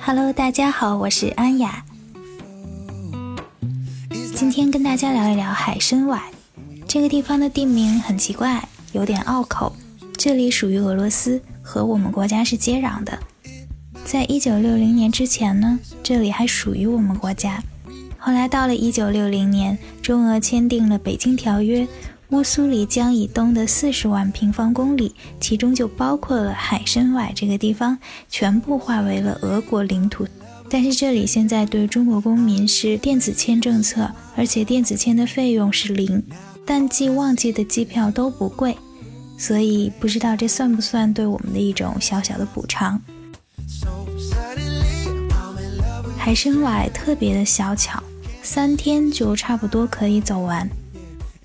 Hello，大家好，我是安雅。今天跟大家聊一聊海参崴这个地方的地名很奇怪，有点拗口。这里属于俄罗斯，和我们国家是接壤的。在一九六零年之前呢，这里还属于我们国家。后来到了一九六零年，中俄签订了《北京条约》。乌苏里江以东的四十万平方公里，其中就包括了海参崴这个地方，全部划为了俄国领土。但是这里现在对中国公民是电子签政策，而且电子签的费用是零，淡季旺季的机票都不贵，所以不知道这算不算对我们的一种小小的补偿。海参崴特别的小巧，三天就差不多可以走完。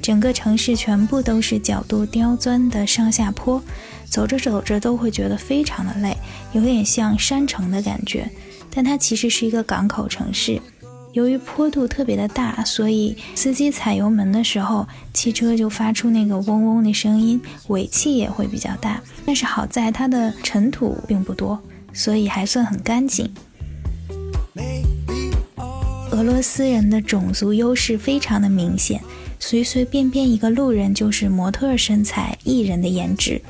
整个城市全部都是角度刁钻的上下坡，走着走着都会觉得非常的累，有点像山城的感觉。但它其实是一个港口城市，由于坡度特别的大，所以司机踩油门的时候，汽车就发出那个嗡嗡的声音，尾气也会比较大。但是好在它的尘土并不多，所以还算很干净。俄罗斯人的种族优势非常的明显。随随便便一个路人就是模特身材、艺人的颜值，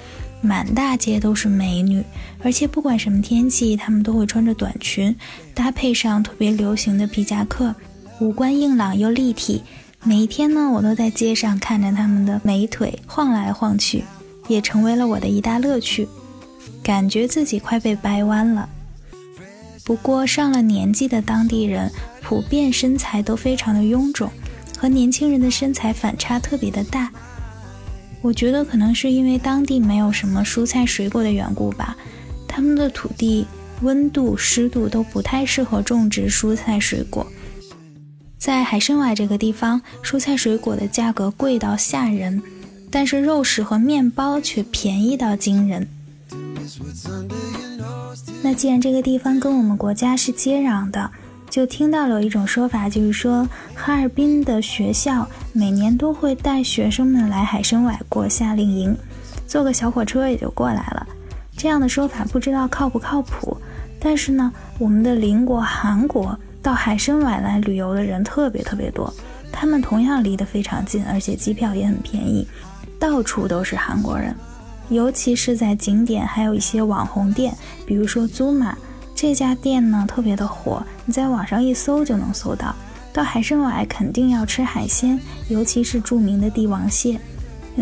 满大街都是美女，而且不管什么天气，她们都会穿着短裙，搭配上特别流行的皮夹克，五官硬朗又立体。每一天呢，我都在街上看着她们的美腿晃来晃去，也成为了我的一大乐趣，感觉自己快被掰弯了。不过上了年纪的当地人普遍身材都非常的臃肿。和年轻人的身材反差特别的大，我觉得可能是因为当地没有什么蔬菜水果的缘故吧。他们的土地温度、湿度都不太适合种植蔬菜水果。在海参崴这个地方，蔬菜水果的价格贵到吓人，但是肉食和面包却便宜到惊人。那既然这个地方跟我们国家是接壤的。就听到了一种说法，就是说哈尔滨的学校每年都会带学生们来海参崴过夏令营，坐个小火车也就过来了。这样的说法不知道靠不靠谱，但是呢，我们的邻国韩国到海参崴来旅游的人特别特别多，他们同样离得非常近，而且机票也很便宜，到处都是韩国人，尤其是在景点还有一些网红店，比如说租马。这家店呢特别的火，你在网上一搜就能搜到。到海参崴肯定要吃海鲜，尤其是著名的帝王蟹。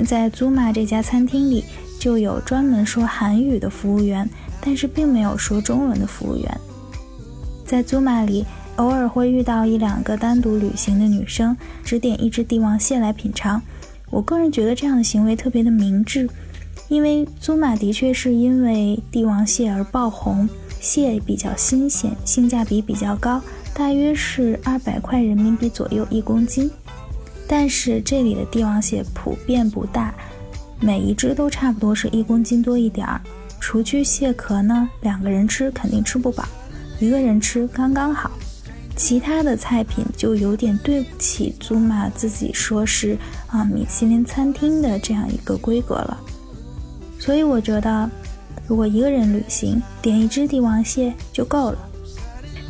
在祖玛这家餐厅里，就有专门说韩语的服务员，但是并没有说中文的服务员。在祖玛里，偶尔会遇到一两个单独旅行的女生，只点一只帝王蟹来品尝。我个人觉得这样的行为特别的明智，因为祖玛的确是因为帝王蟹而爆红。蟹比较新鲜，性价比比较高，大约是二百块人民币左右一公斤。但是这里的帝王蟹普遍不大，每一只都差不多是一公斤多一点儿。除去蟹壳呢，两个人吃肯定吃不饱，一个人吃刚刚好。其他的菜品就有点对不起祖玛自己说是啊米其林餐厅的这样一个规格了。所以我觉得。如果一个人旅行，点一只帝王蟹就够了。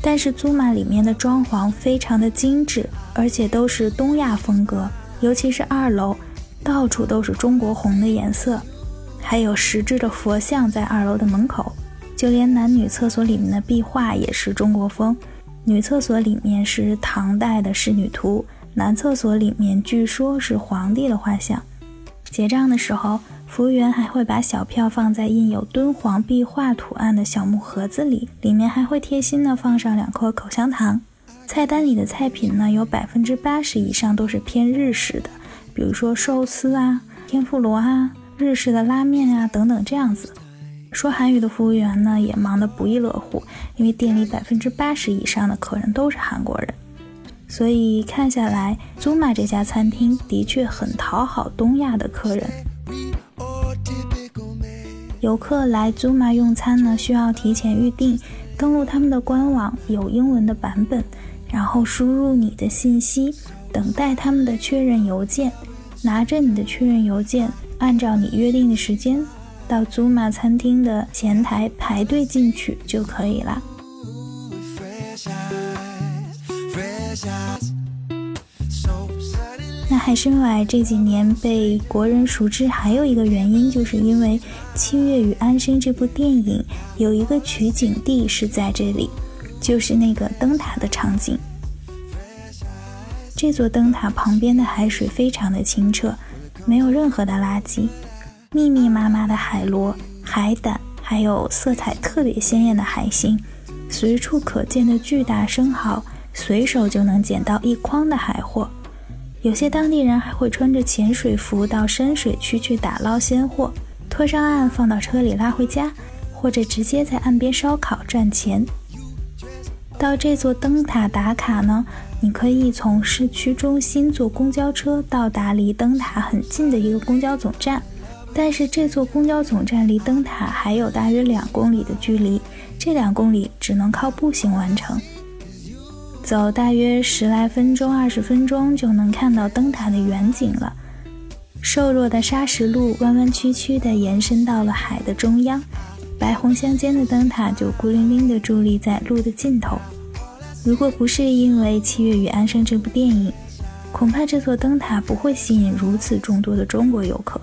但是祖玛里面的装潢非常的精致，而且都是东亚风格，尤其是二楼，到处都是中国红的颜色，还有石质的佛像在二楼的门口，就连男女厕所里面的壁画也是中国风。女厕所里面是唐代的仕女图，男厕所里面据说是皇帝的画像。结账的时候。服务员还会把小票放在印有敦煌壁画图案的小木盒子里，里面还会贴心的放上两颗口香糖。菜单里的菜品呢，有百分之八十以上都是偏日式的，比如说寿司啊、天妇罗啊、日式的拉面啊等等这样子。说韩语的服务员呢，也忙得不亦乐乎，因为店里百分之八十以上的客人都是韩国人，所以看下来，祖玛这家餐厅的确很讨好东亚的客人。游客来祖玛用餐呢，需要提前预定，登录他们的官网，有英文的版本，然后输入你的信息，等待他们的确认邮件，拿着你的确认邮件，按照你约定的时间到祖玛餐厅的前台排队进去就可以了。海参崴这几年被国人熟知，还有一个原因，就是因为《七月与安生》这部电影有一个取景地是在这里，就是那个灯塔的场景。这座灯塔旁边的海水非常的清澈，没有任何的垃圾，密密麻麻的海螺、海胆，还有色彩特别鲜艳的海星，随处可见的巨大生蚝，随手就能捡到一筐的海货。有些当地人还会穿着潜水服到深水区去打捞鲜货，拖上岸放到车里拉回家，或者直接在岸边烧烤赚钱。到这座灯塔打卡呢，你可以从市区中心坐公交车到达离灯塔很近的一个公交总站，但是这座公交总站离灯塔还有大约两公里的距离，这两公里只能靠步行完成。走大约十来分钟、二十分钟就能看到灯塔的远景了。瘦弱的砂石路弯弯曲曲地延伸到了海的中央，白红相间的灯塔就孤零零地伫立在路的尽头。如果不是因为《七月与安生》这部电影，恐怕这座灯塔不会吸引如此众多的中国游客。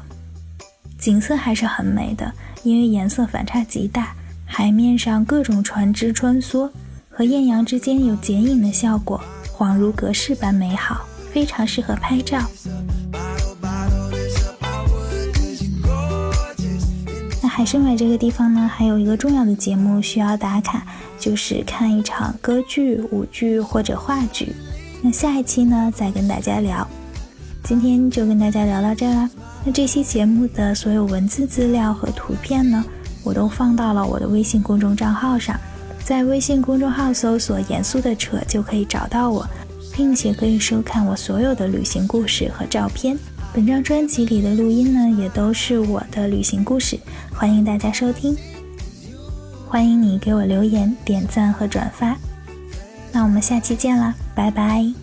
景色还是很美的，因为颜色反差极大，海面上各种船只穿梭。和艳阳之间有剪影的效果，恍如隔世般美好，非常适合拍照。那海参崴这个地方呢，还有一个重要的节目需要打卡，就是看一场歌剧、舞剧或者话剧。那下一期呢，再跟大家聊。今天就跟大家聊到这儿啦。那这期节目的所有文字资料和图片呢，我都放到了我的微信公众账号上。在微信公众号搜索“严肃的扯”就可以找到我，并且可以收看我所有的旅行故事和照片。本张专辑里的录音呢，也都是我的旅行故事，欢迎大家收听。欢迎你给我留言、点赞和转发。那我们下期见啦，拜拜。